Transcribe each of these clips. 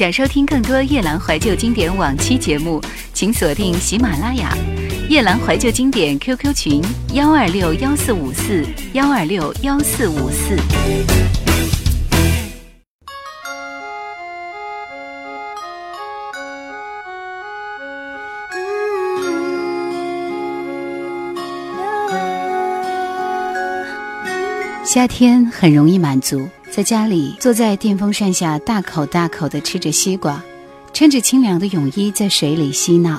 想收听更多夜兰怀旧经典往期节目，请锁定喜马拉雅“夜兰怀旧经典 ”QQ 群：幺二六幺四五四幺二六幺四五四。夏天很容易满足。在家里，坐在电风扇下，大口大口地吃着西瓜，穿着清凉的泳衣在水里嬉闹。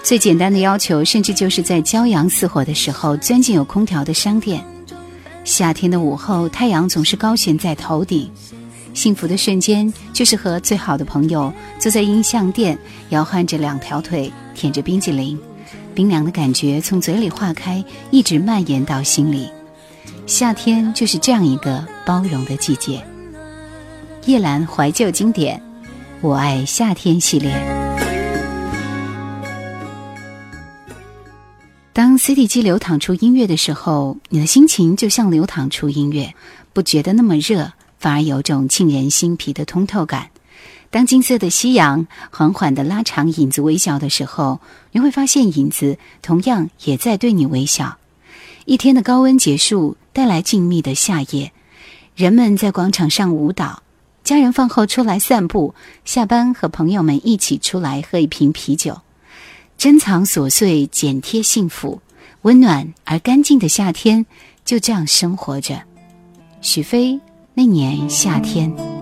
最简单的要求，甚至就是在骄阳似火的时候钻进有空调的商店。夏天的午后，太阳总是高悬在头顶，幸福的瞬间就是和最好的朋友坐在音像店，摇晃着两条腿，舔着冰激凌，冰凉的感觉从嘴里化开，一直蔓延到心里。夏天就是这样一个包容的季节。叶兰怀旧经典，我爱夏天系列。当 CD 机流淌出音乐的时候，你的心情就像流淌出音乐，不觉得那么热，反而有种沁人心脾的通透感。当金色的夕阳缓缓的拉长影子微笑的时候，你会发现影子同样也在对你微笑。一天的高温结束。带来静谧的夏夜，人们在广场上舞蹈，家人饭后出来散步，下班和朋友们一起出来喝一瓶啤酒，珍藏琐碎，剪贴幸福，温暖而干净的夏天就这样生活着。许飞那年夏天。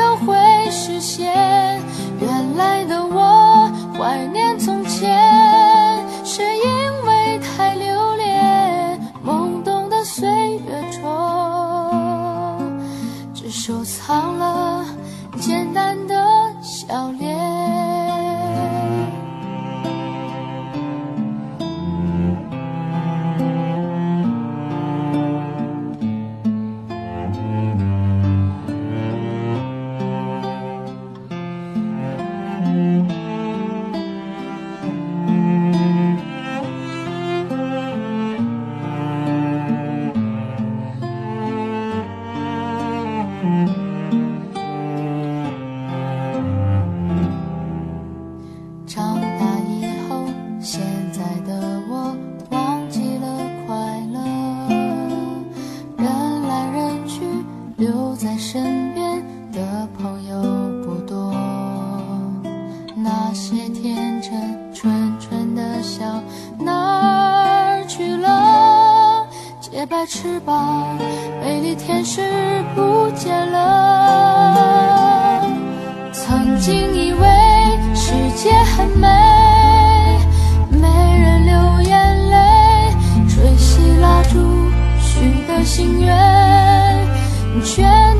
你却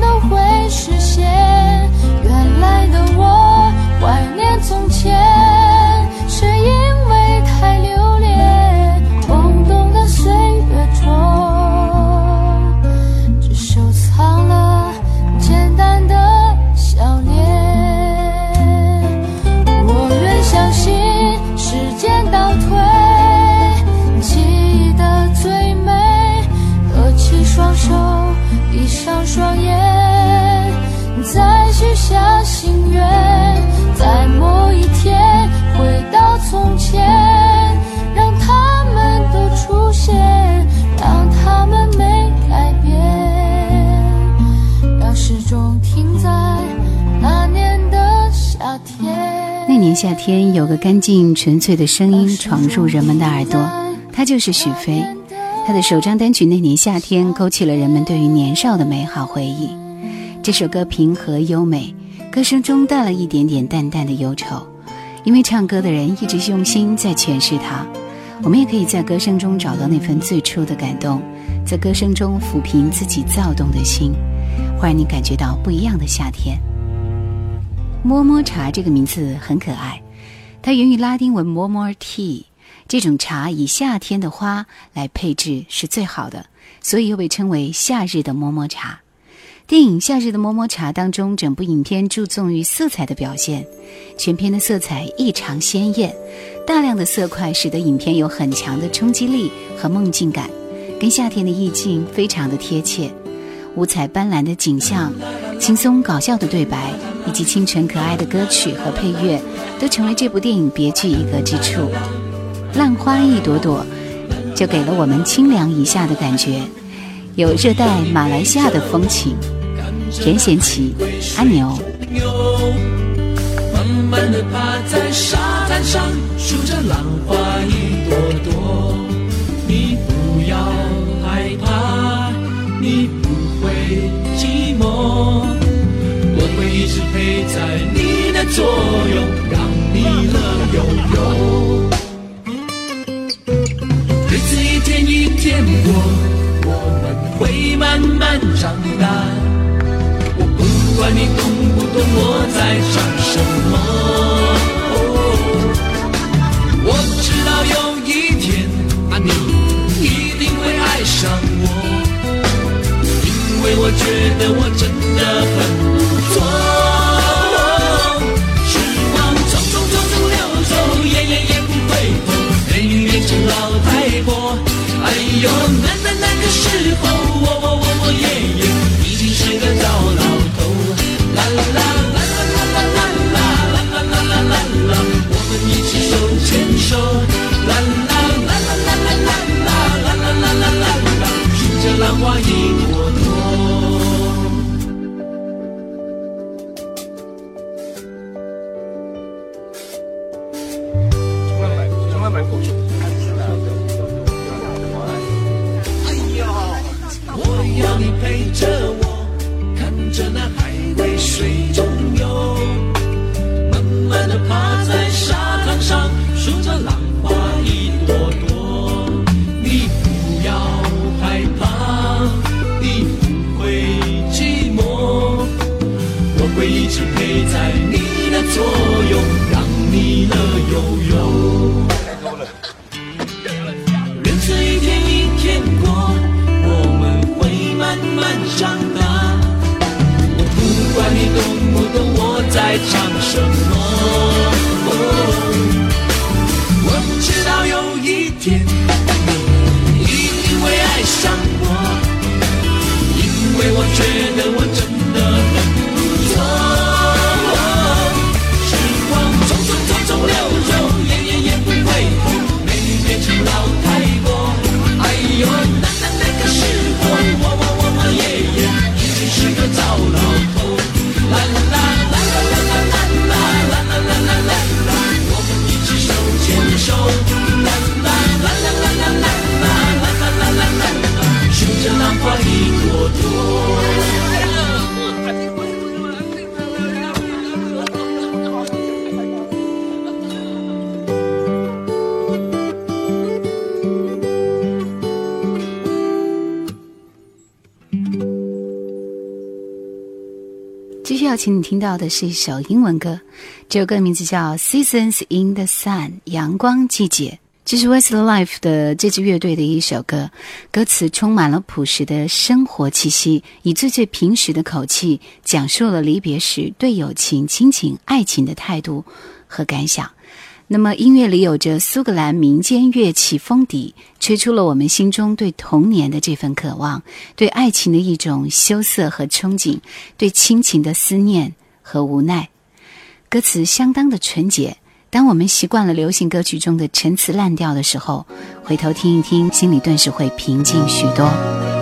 夏天，有个干净纯粹的声音闯入人们的耳朵，他就是许飞。他的首张单曲《那年夏天》勾起了人们对于年少的美好回忆。这首歌平和优美，歌声中带了一点点淡淡的忧愁，因为唱歌的人一直用心在诠释它。我们也可以在歌声中找到那份最初的感动，在歌声中抚平自己躁动的心，会让你感觉到不一样的夏天。摸摸茶这个名字很可爱，它源于拉丁文 “more tea”。这种茶以夏天的花来配置是最好的，所以又被称为夏日的摸摸茶。电影《夏日的摸摸茶》当中，整部影片注重于色彩的表现，全片的色彩异常鲜艳，大量的色块使得影片有很强的冲击力和梦境感，跟夏天的意境非常的贴切。五彩斑斓的景象、轻松搞笑的对白以及清纯可爱的歌曲和配乐，都成为这部电影别具一格之处。浪花一朵朵，就给了我们清凉一下的感觉，有热带马来西亚的风情。任贤齐，阿牛。慢慢的趴在沙滩上，数着浪花一朵朵。你不要害怕，你会寂寞，我会一直陪在你的左右，让你乐悠悠。日子一天一天过，我们会慢慢长大。我不管你懂不懂我在唱什么，我知道有一天啊，你一定会爱上我，因为我觉得我真的很不错。时光匆匆匆匆流走也也也不回头美女变成老太婆哎呦那那那个时候。要请你听到的是一首英文歌，这首歌名字叫《Seasons in the Sun》阳光季节。这是 Westlife 的这支乐队的一首歌，歌词充满了朴实的生活气息，以最最平实的口气讲述了离别时对友情、亲情、爱情的态度和感想。那么，音乐里有着苏格兰民间乐器风笛，吹出了我们心中对童年的这份渴望，对爱情的一种羞涩和憧憬，对亲情的思念和无奈。歌词相当的纯洁。当我们习惯了流行歌曲中的陈词滥调的时候，回头听一听，心里顿时会平静许多。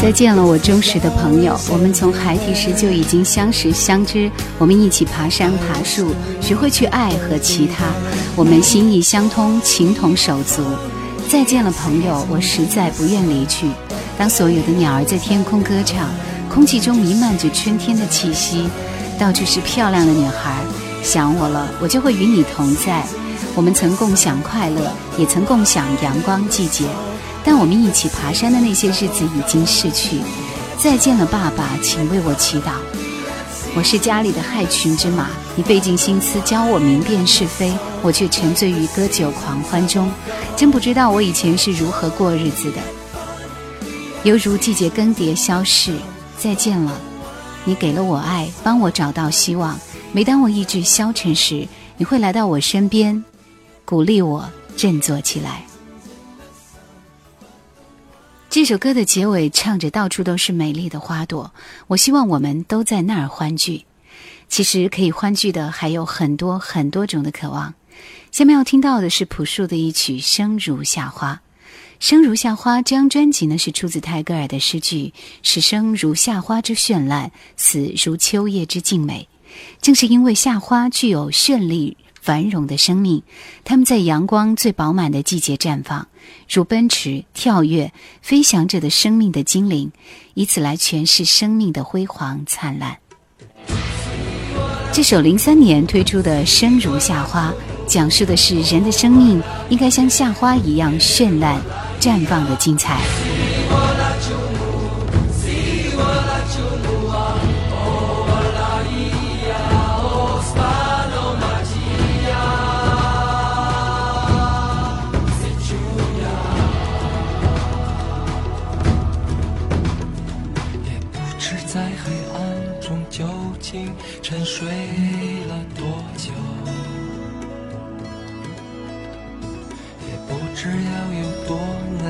再见了，我忠实的朋友。我们从孩提时就已经相识相知，我们一起爬山爬树，学会去爱和其他。我们心意相通，情同手足。再见了，朋友，我实在不愿离去。当所有的鸟儿在天空歌唱，空气中弥漫着春天的气息，到处是漂亮的女孩。想我了，我就会与你同在。我们曾共享快乐，也曾共享阳光季节。但我们一起爬山的那些日子已经逝去。再见了，爸爸，请为我祈祷。我是家里的害群之马，你费尽心思教我明辨是非，我却沉醉于歌酒狂欢中。真不知道我以前是如何过日子的。犹如季节更迭消逝，再见了，你给了我爱，帮我找到希望。每当我意志消沉时，你会来到我身边，鼓励我振作起来。这首歌的结尾唱着“到处都是美丽的花朵”，我希望我们都在那儿欢聚。其实可以欢聚的还有很多很多种的渴望。下面要听到的是朴树的一曲《生如夏花》。《生如夏花》这张专辑呢是出自泰戈尔的诗句：“是生如夏花之绚烂，死如秋叶之静美。”正是因为夏花具有绚丽繁荣的生命，它们在阳光最饱满的季节绽放，如奔驰、跳跃、飞翔着的生命的精灵，以此来诠释生命的辉煌灿烂。这首零三年推出的《生如夏花》，讲述的是人的生命应该像夏花一样绚烂、绽放的精彩。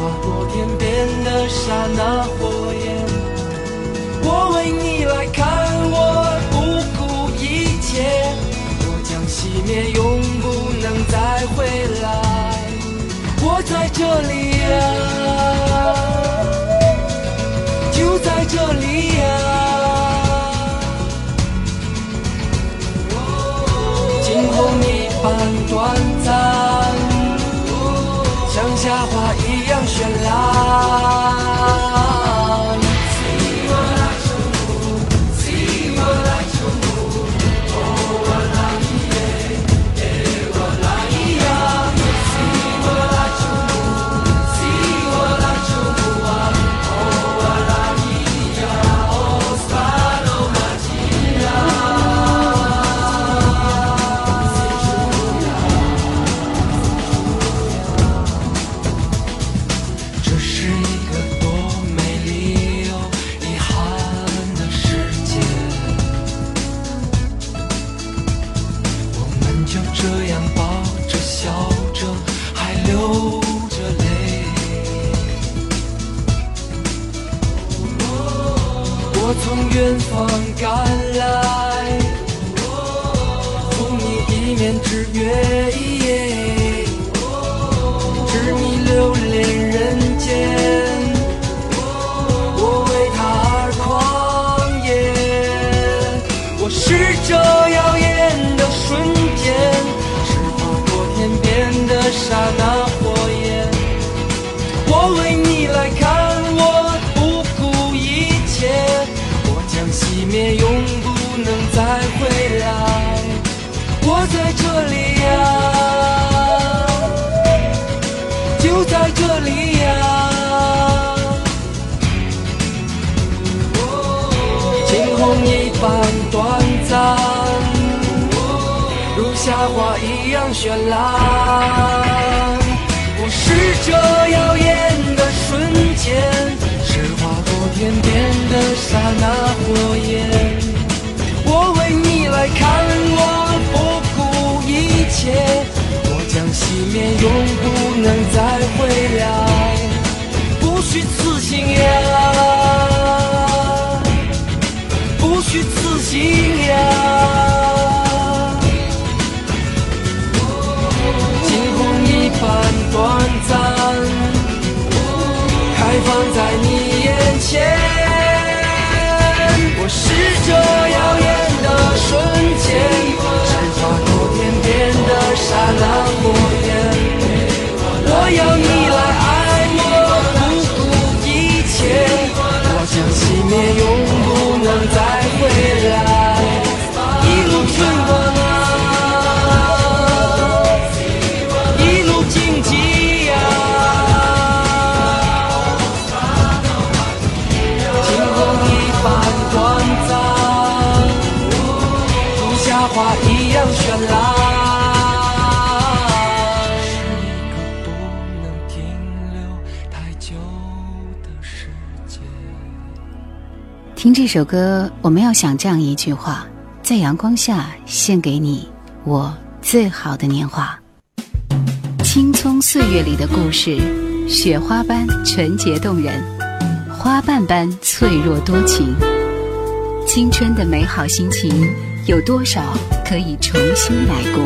划过天边的刹那火焰。我为你来看，我不顾一切，我将熄灭，永不能再回来。我在这里呀、就在这里呀、惊鸿一般短暂，像夏花一样绚烂。我是这耀眼的瞬间，是划过天边的刹那火焰。我为你来看，我不顾一切，我将熄灭，永不能再回来。不虚此行呀，不虚此行呀。般短暂，开放在你眼前。我是这耀眼的瞬间，是划过天边的刹那火焰。我要你花一样绚烂。是一个不能停留太久的世界。听这首歌，我们要想这样一句话：在阳光下献给你我最好的年华。青葱岁月里的故事，雪花般纯洁动人，花瓣般脆弱多情。青春的美好心情，有多少可以重新来过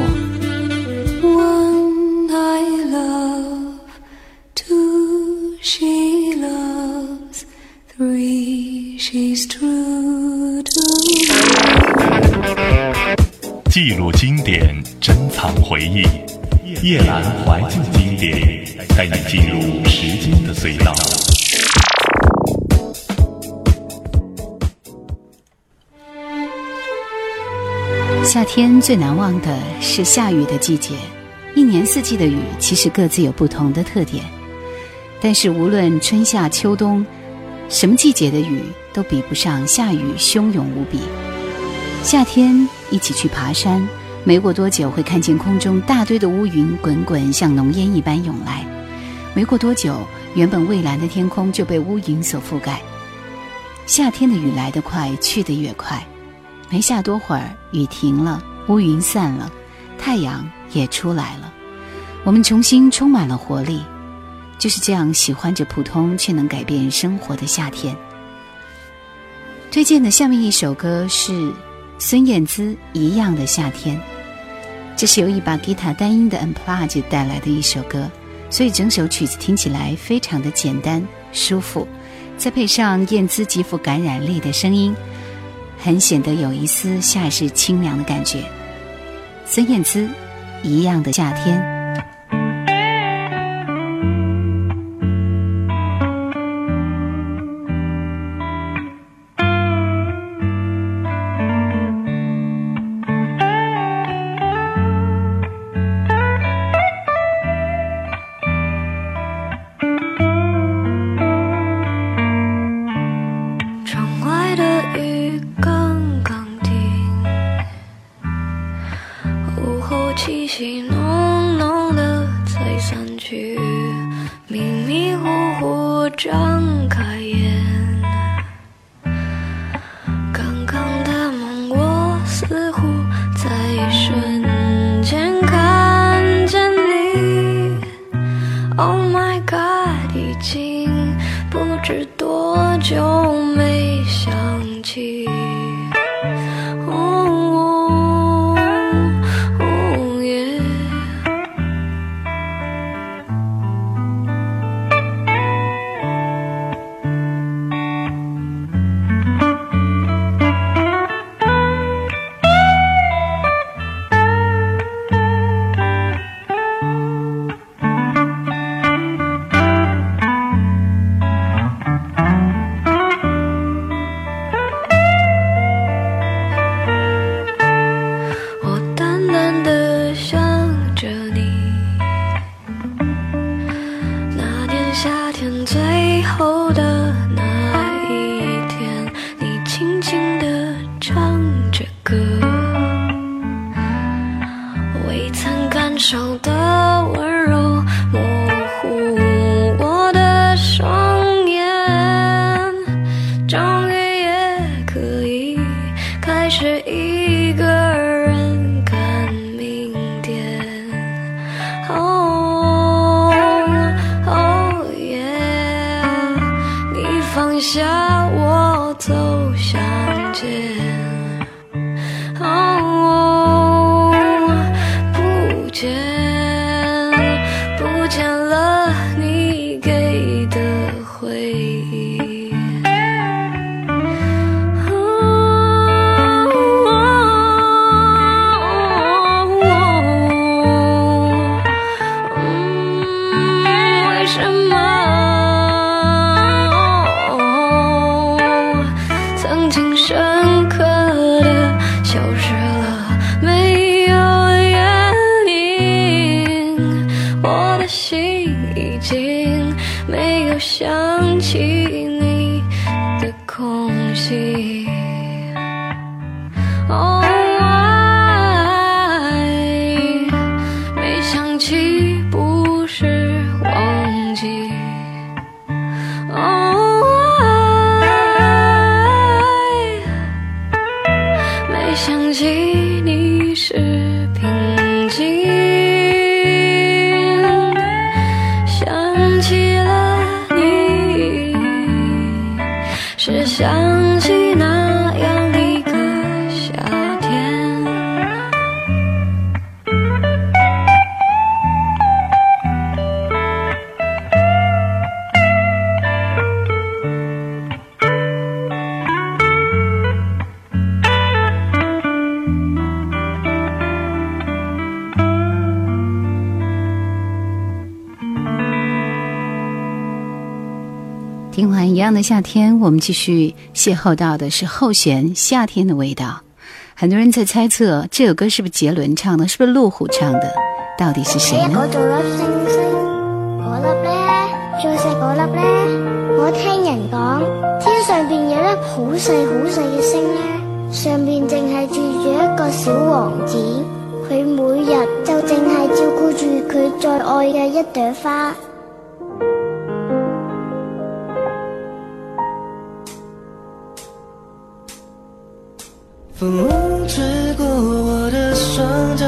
？One I love, two she loves, three she's true to me. 记录经典，珍藏回忆。夜阑怀旧经典，带你进入时间的隧道。夏天最难忘的是下雨的季节，一年四季的雨其实各自有不同的特点。但是无论春夏秋冬，什么季节的雨都比不上下雨汹涌无比。夏天一起去爬山，没过多久会看见空中大堆的乌云滚滚，像浓烟一般涌来。没过多久，原本蔚蓝的天空就被乌云所覆盖。夏天的雨来得快，去得也快。没下多会儿，雨停了，乌云散了，太阳也出来了。我们重新充满了活力。就是这样喜欢着普通却能改变生活的夏天。推荐的下面一首歌是孙燕姿《一样的夏天》，这是由一把吉他单音的 Unplugged 带来的一首歌，所以整首曲子听起来非常的简单舒服，再配上燕姿极富感染力的声音，很显得有一丝夏日清凉的感觉。孙燕姿《一样的夏天》。夏天，我们继续邂逅到的是后弦《夏天的味道》。很多人在猜测这首歌是不是杰伦唱的，是不是路虎唱的，到底是谁呢？嗰度粒星星，嗰粒咧再食嗰粒呢？我聽人講，天上邊有粒好細好細嘅星呢，上邊淨係住住一個小王子，佢每日就淨係照顧住佢最愛嘅一朵花。风吹过我的双脚，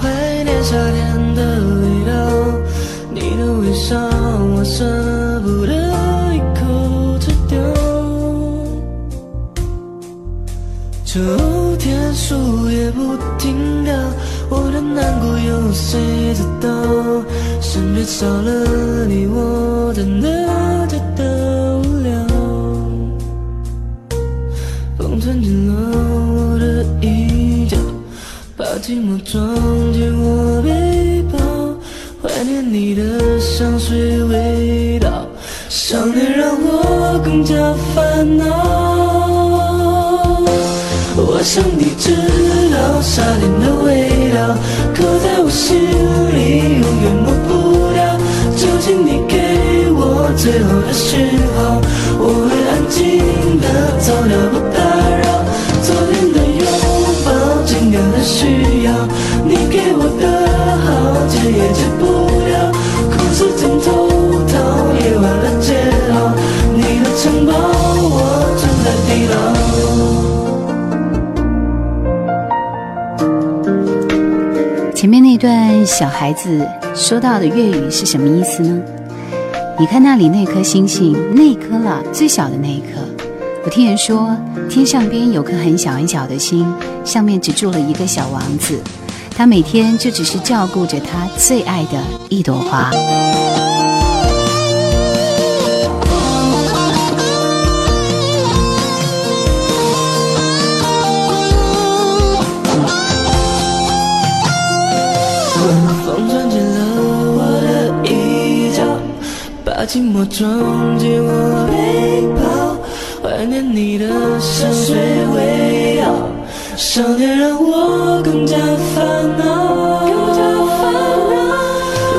怀念夏天的味道。你的微笑，我舍不得一口吃掉。秋天树叶不停掉，我的难过有谁知道？身边少了你，我真的寂寞装进我背包，怀念你的香水味道，想念让我更加烦恼。我想你知道夏天的味道，刻在我心里，永远抹不掉。就请你给我最后的讯号，我会安静的走掉，不打扰。昨天的，需要，你给我的好，戒也戒不掉。故事枕头套，夜晚的煎熬，你的城堡，我正在地牢。前面那段小孩子说到的粤语是什么意思呢？你看那里那颗星星，那颗了，最小的那一颗。我听人说，天上边有颗很小很小的星，上面只住了一个小王子，他每天就只是照顾着他最爱的一朵花。把寂寞装进我背包，怀念你的香水味道，想念让我更加烦恼。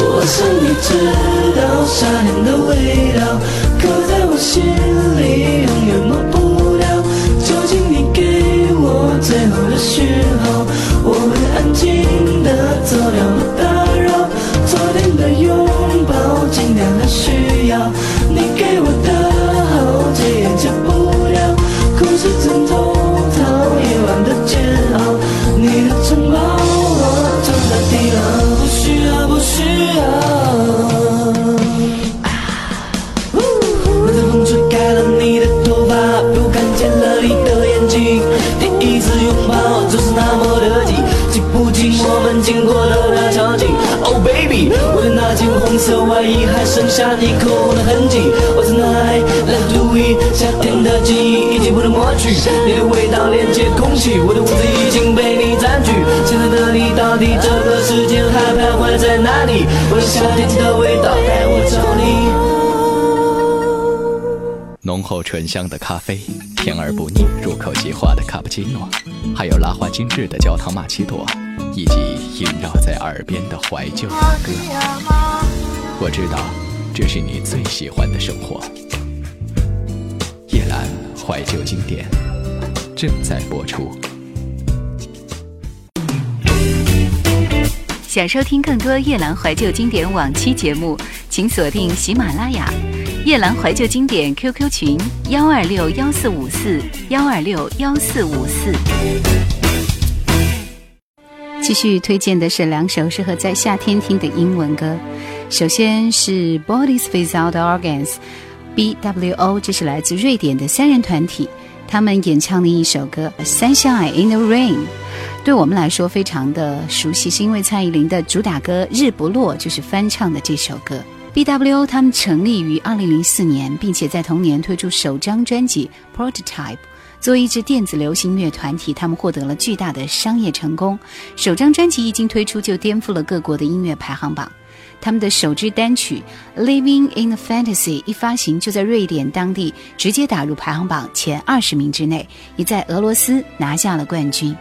我想你知道夏天的味道，刻在我心里，永远抹不掉。就请你给我最后的讯号，我会安静的走掉，经过的那场景。Oh baby，我的那件红色外衣还剩下你口红的痕迹。我在哪里来读一夏天的记忆已经不能抹去，你的味道连接空气，我的屋子已经被你占据。现在的你到底这个时间还徘徊在哪里？我的夏天的味道带我找你。浓厚醇香的咖啡，甜而不腻、入口即化的卡布奇诺，还有拉花精致的焦糖玛奇朵，以及萦绕在耳边的怀旧老歌。我知道，这是你最喜欢的生活。夜阑怀旧经典正在播出。想收听更多夜兰怀旧经典往期节目，请锁定喜马拉雅夜兰怀旧经典 QQ 群幺二六幺四五四幺二六幺四五四。继续推荐的是两首适合在夏天听的英文歌，首先是 Bodies Without Organs，BWO，这是来自瑞典的三人团体，他们演唱的一首歌《Sunshine in the Rain》。对我们来说非常的熟悉，是因为蔡依林的主打歌《日不落》就是翻唱的这首歌。BWO 他们成立于2004年，并且在同年推出首张专辑《Prototype》。作为一支电子流行乐团体，他们获得了巨大的商业成功。首张专辑一经推出，就颠覆了各国的音乐排行榜。他们的首支单曲《Living in a Fantasy》一发行，就在瑞典当地直接打入排行榜前二十名之内，也在俄罗斯拿下了冠军。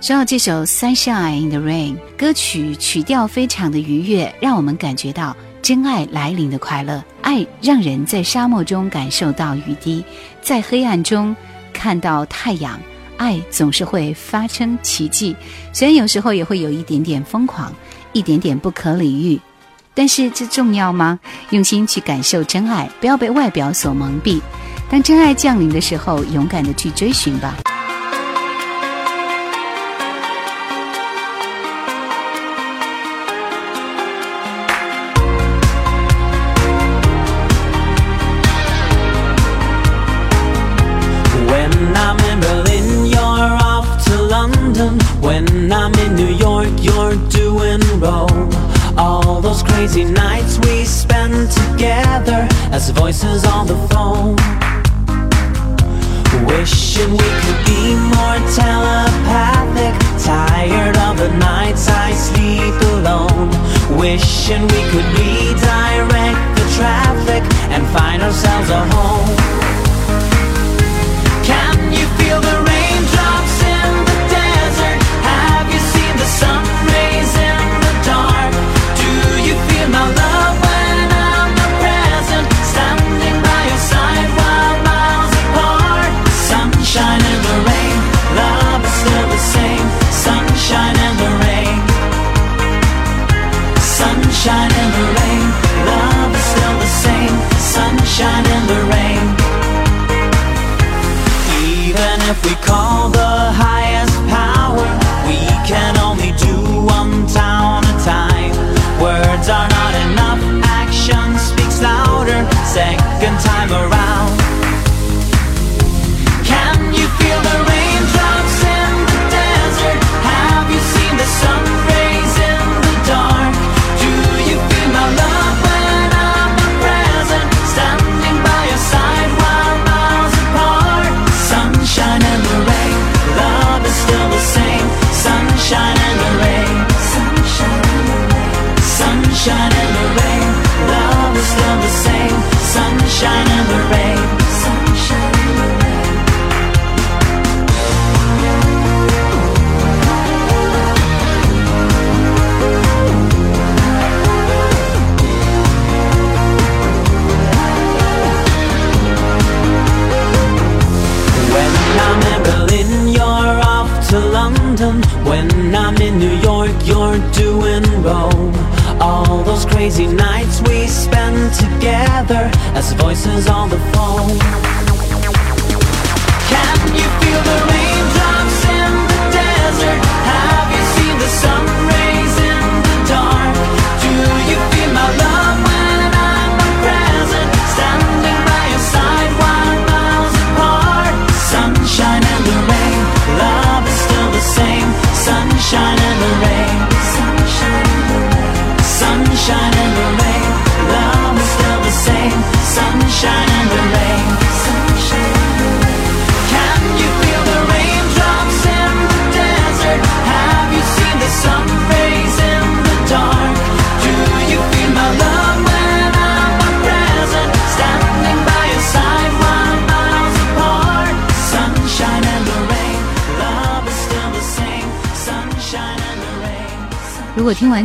说到这首《Sunshine in the Rain》，歌曲曲调非常的愉悦，让我们感觉到真爱来临的快乐。爱让人在沙漠中感受到雨滴，在黑暗中看到太阳。爱总是会发生奇迹，虽然有时候也会有一点点疯狂，一点点不可理喻，但是这重要吗？用心去感受真爱，不要被外表所蒙蔽。当真爱降临的时候，勇敢的去追寻吧。Crazy nights we spend together as voices on the phone. Wishing we could be more telepathic. Tired of the nights I sleep alone. Wishing we could redirect the traffic and find ourselves a home.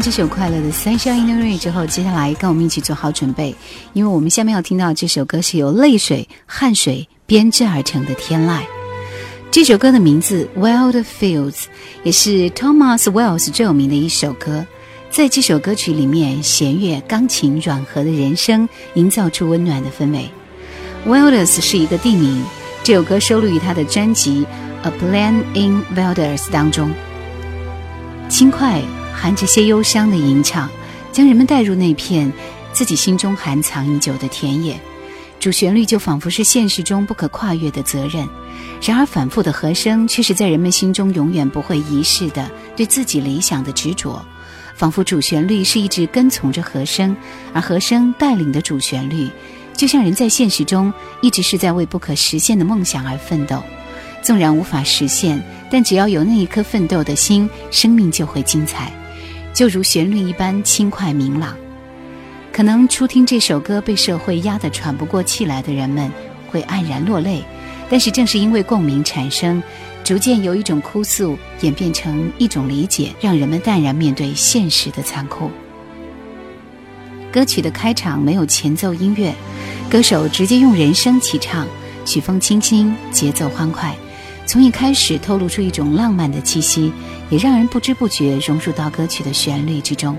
这首快乐的《Sunshine in the Rain》之后，接下来跟我们一起做好准备，因为我们下面要听到这首歌是由泪水、汗水编织而成的天籁。这首歌的名字《Wild Fields》也是 Thomas Wells 最有名的一首歌。在这首歌曲里面，弦乐、钢琴软和的人声营造出温暖的氛围。Wilders 是一个地名，这首歌收录于他的专辑《A Plan in Wilders》当中。轻快含着些忧伤的吟唱，将人们带入那片自己心中含藏已久的田野。主旋律就仿佛是现实中不可跨越的责任，然而反复的和声却是在人们心中永远不会遗失的对自己理想的执着。仿佛主旋律是一直跟从着和声，而和声带领的主旋律，就像人在现实中一直是在为不可实现的梦想而奋斗。纵然无法实现，但只要有那一颗奋斗的心，生命就会精彩，就如旋律一般轻快明朗。可能初听这首歌被社会压得喘不过气来的人们会黯然落泪，但是正是因为共鸣产生，逐渐由一种哭诉演变成一种理解，让人们淡然面对现实的残酷。歌曲的开场没有前奏音乐，歌手直接用人声齐唱，曲风轻轻，节奏欢快，从一开始透露出一种浪漫的气息，也让人不知不觉融入到歌曲的旋律之中。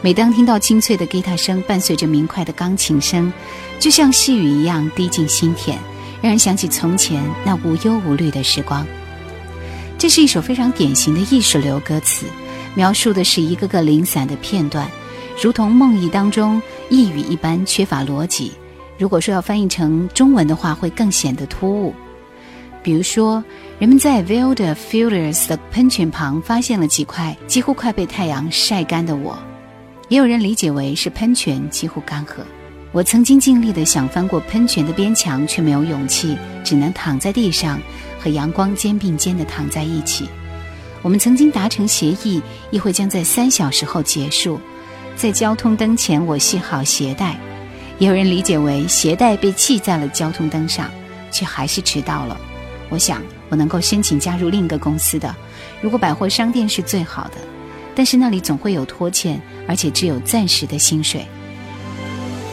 每当听到清脆的吉他声伴随着明快的钢琴声，就像细雨一样滴进心田，让人想起从前那无忧无虑的时光。这是一首非常典型的意识流歌词，描述的是一个个零散的片段，如同梦呓当中呓语一般，缺乏逻辑。如果说要翻译成中文的话，会更显得突兀。比如说，人们在 Wild Fielders 的喷泉旁发现了几块几乎快被太阳晒干的我，也有人理解为是喷泉几乎干涸。我曾经尽力的想翻过喷泉的边墙，却没有勇气，只能躺在地上。和阳光肩并肩地躺在一起。我们曾经达成协议，议会将在三小时后结束。在交通灯前，我系好鞋带。也有人理解为鞋带被系在了交通灯上，却还是迟到了。我想，我能够申请加入另一个公司的。如果百货商店是最好的，但是那里总会有拖欠，而且只有暂时的薪水。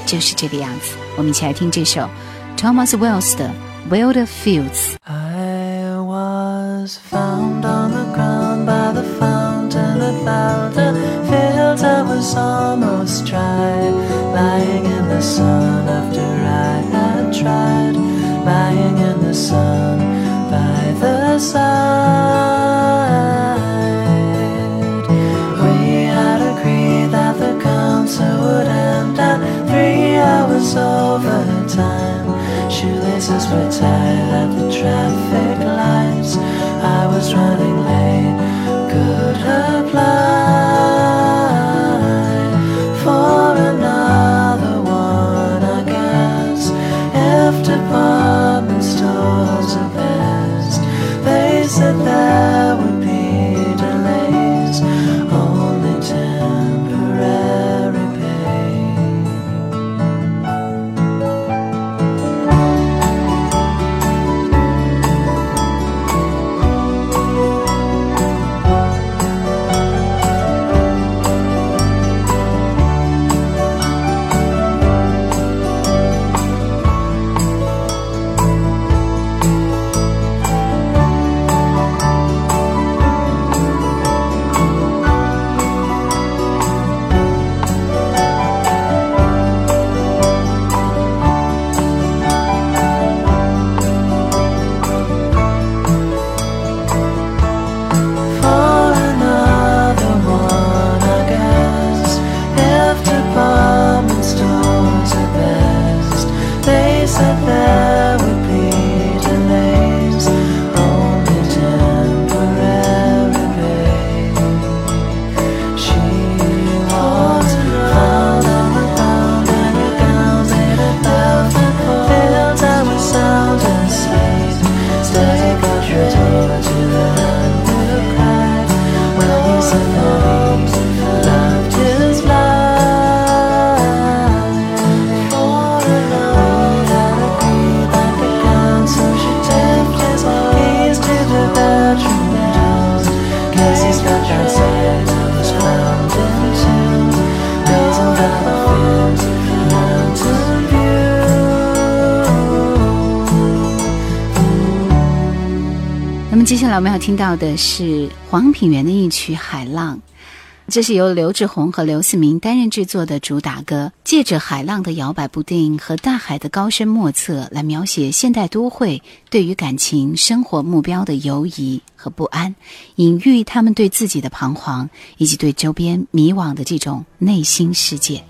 就是这个样子。我们一起来听这首 Thomas Wells 的《Wilder Fields》。 I was found on the ground by the fountain about the fields. I was almost dry, lying in the sun after I had tried, lying in the sun by the side. We had agreed that the concert would end at three hours overtime. Shoelaces were tied at the traffic lights. I was running late, could apply for another one, I guess. If department 接下来我们要听到的是黄品源的一曲《海浪》，这是由刘志宏和刘思明担任制作的主打歌，借着海浪的摇摆不定和大海的高深莫测，来描写现代都会对于感情、生活目标的犹疑和不安，隐喻他们对自己的彷徨以及对周边迷惘的这种内心世界。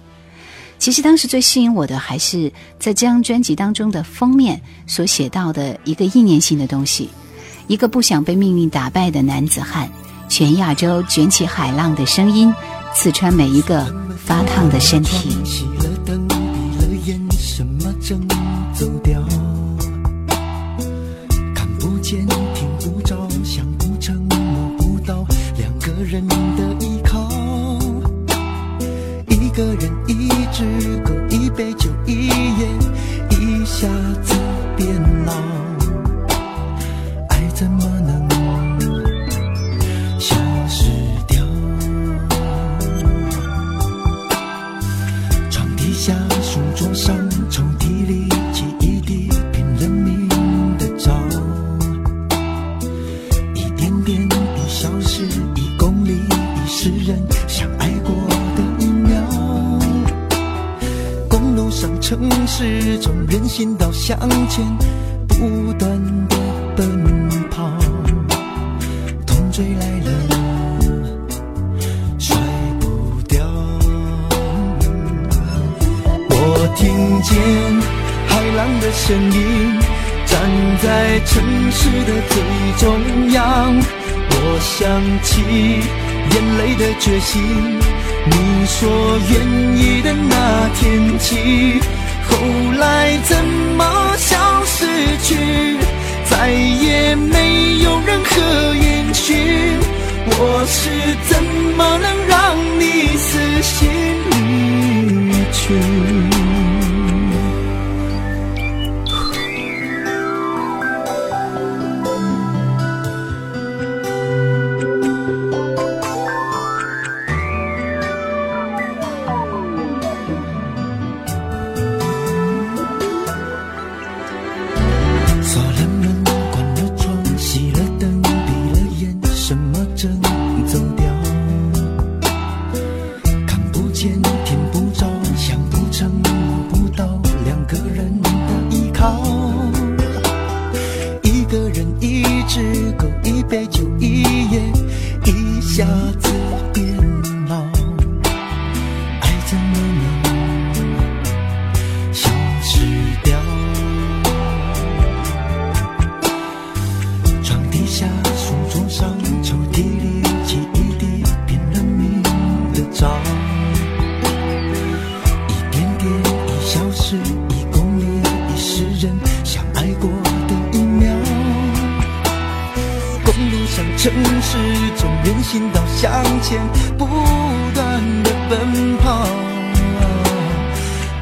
其实当时最吸引我的还是在这张专辑当中的封面所写到的一个意念性的东西。一个不想被命运打败的男子汉，全亚洲卷起海浪的声音，刺穿每一个发烫的身体。熄了灯，闭了眼，什么正走掉？看不见，听不着，想不成，摸不到，两个人的依靠。一个人桌上抽屉里，记忆里拼了命的找，一点点，一小失，一公里，一世人，相爱过的一秒。公路上，城市从人行道向前不断。城市的最中央。我想起眼泪的决心，你说愿意的那天起，后来怎么消失去，再也没有任何音讯。我是怎么能让你死心离去？城市中，人行道向前不断的奔跑，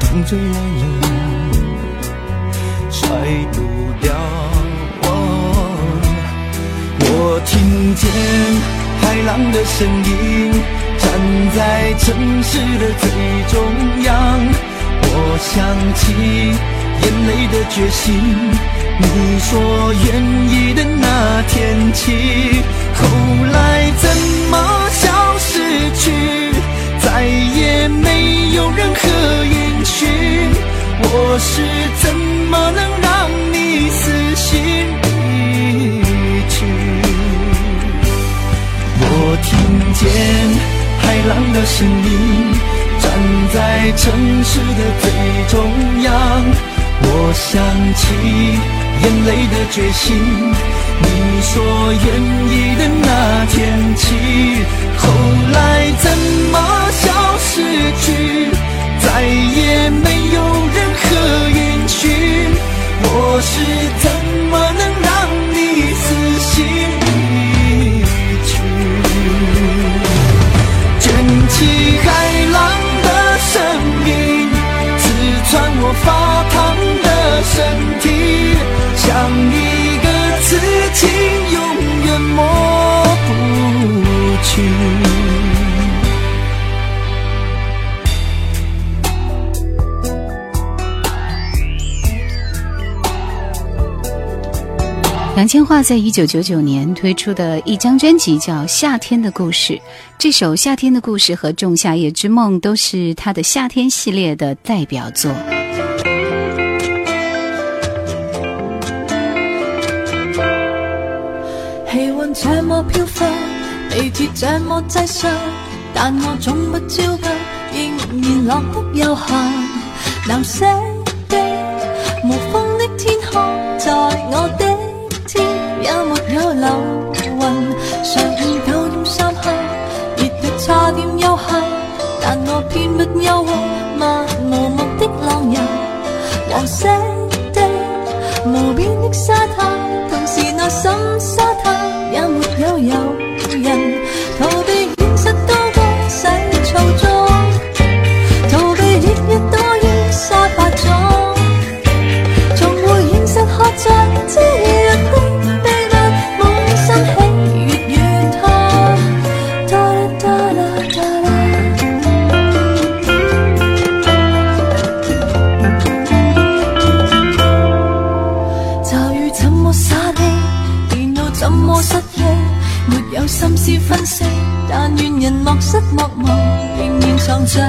风吹来了，甩不掉。我听见海浪的声音，站在城市的最中央。我想起眼泪的决心，你说愿意的那天起，后来怎么消失去，再也没有任何音讯。我是怎么能让你死心离去？我听见海浪的声音，站在城市的最中央。我想起眼泪的决心，你说愿意的那天起，后来怎么消失去，再也没有任何音讯。我是怎么能让你死心离去？卷起海浪的声音，刺穿我发烫的身体，情，永远抹不去。杨千嬅在一九九九年推出的一张专辑叫《夏天的故事》，这首《夏天的故事》和《仲夏夜之梦》都是他的夏天系列的代表作。氣溫這麼飄忽，地铁这么挤塞，但我總不焦急，仍然樂得悠閒。蓝色的无风的天空，在我的天也没有流云。上午九點三刻，熱得差点休克，但我偏不憂鬱，漫无目的浪遊。黃色的无边的沙滩，人莫失莫忘，仍然藏着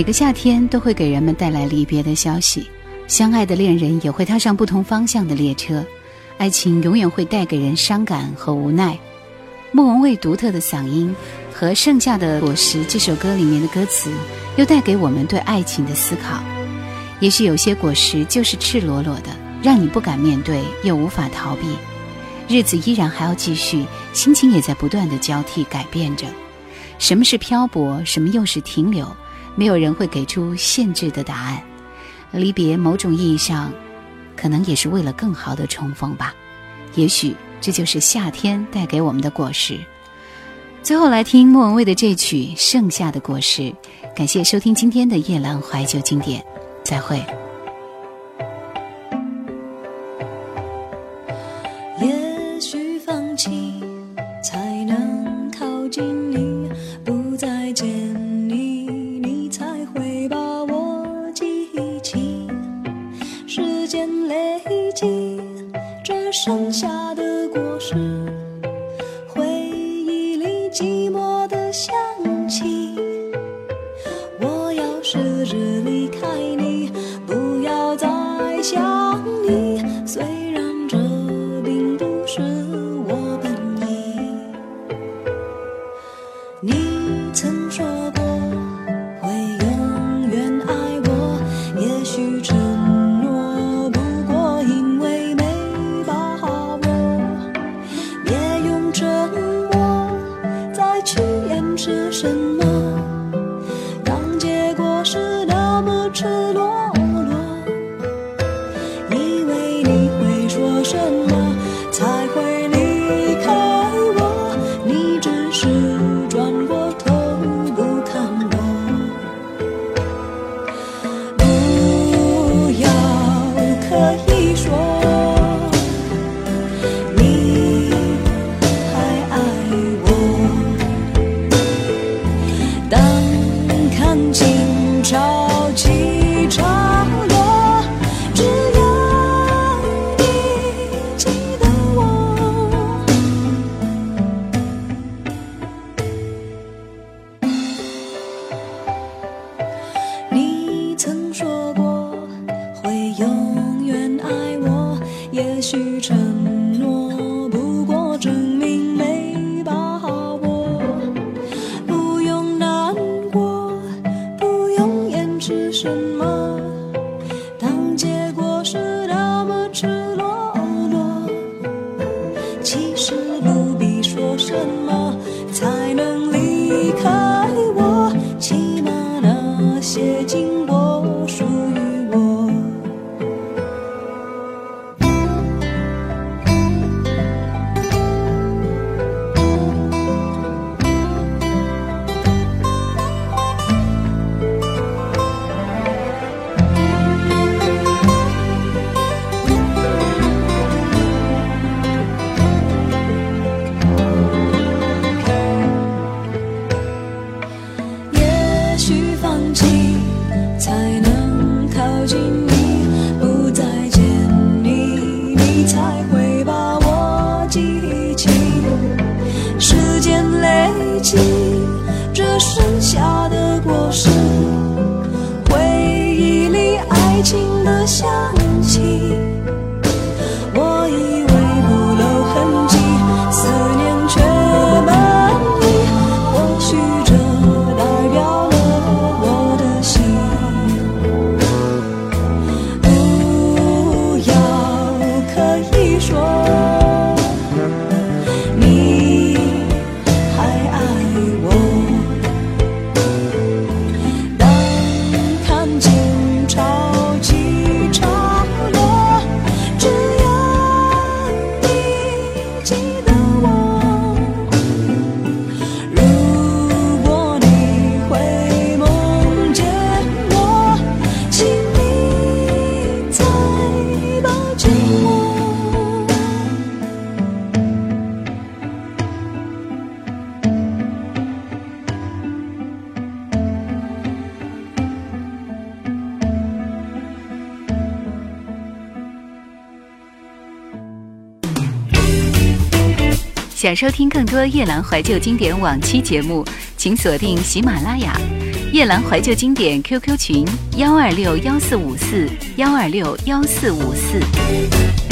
每个夏天都会给人们带来离别的消息，相爱的恋人也会踏上不同方向的列车，爱情永远会带给人伤感和无奈。莫文蔚独特的嗓音和《盛夏的果实》这首歌里面的歌词，又带给我们对爱情的思考。也许有些果实就是赤裸裸的，让你不敢面对，又无法逃避。日子依然还要继续，心情也在不断的交替改变着。什么是漂泊？什么又是停留？没有人会给出限制的答案。离别，某种意义上，可能也是为了更好的重逢吧。也许这就是夏天带给我们的果实。最后来听莫文蔚的这曲《盛夏的果实》。感谢收听今天的夜阑怀旧经典，再会。会更多夜阑怀旧经典往期节目，请锁定喜马拉雅。夜兰怀旧经典 QQ 群：幺二六幺四五四幺二六幺四五四。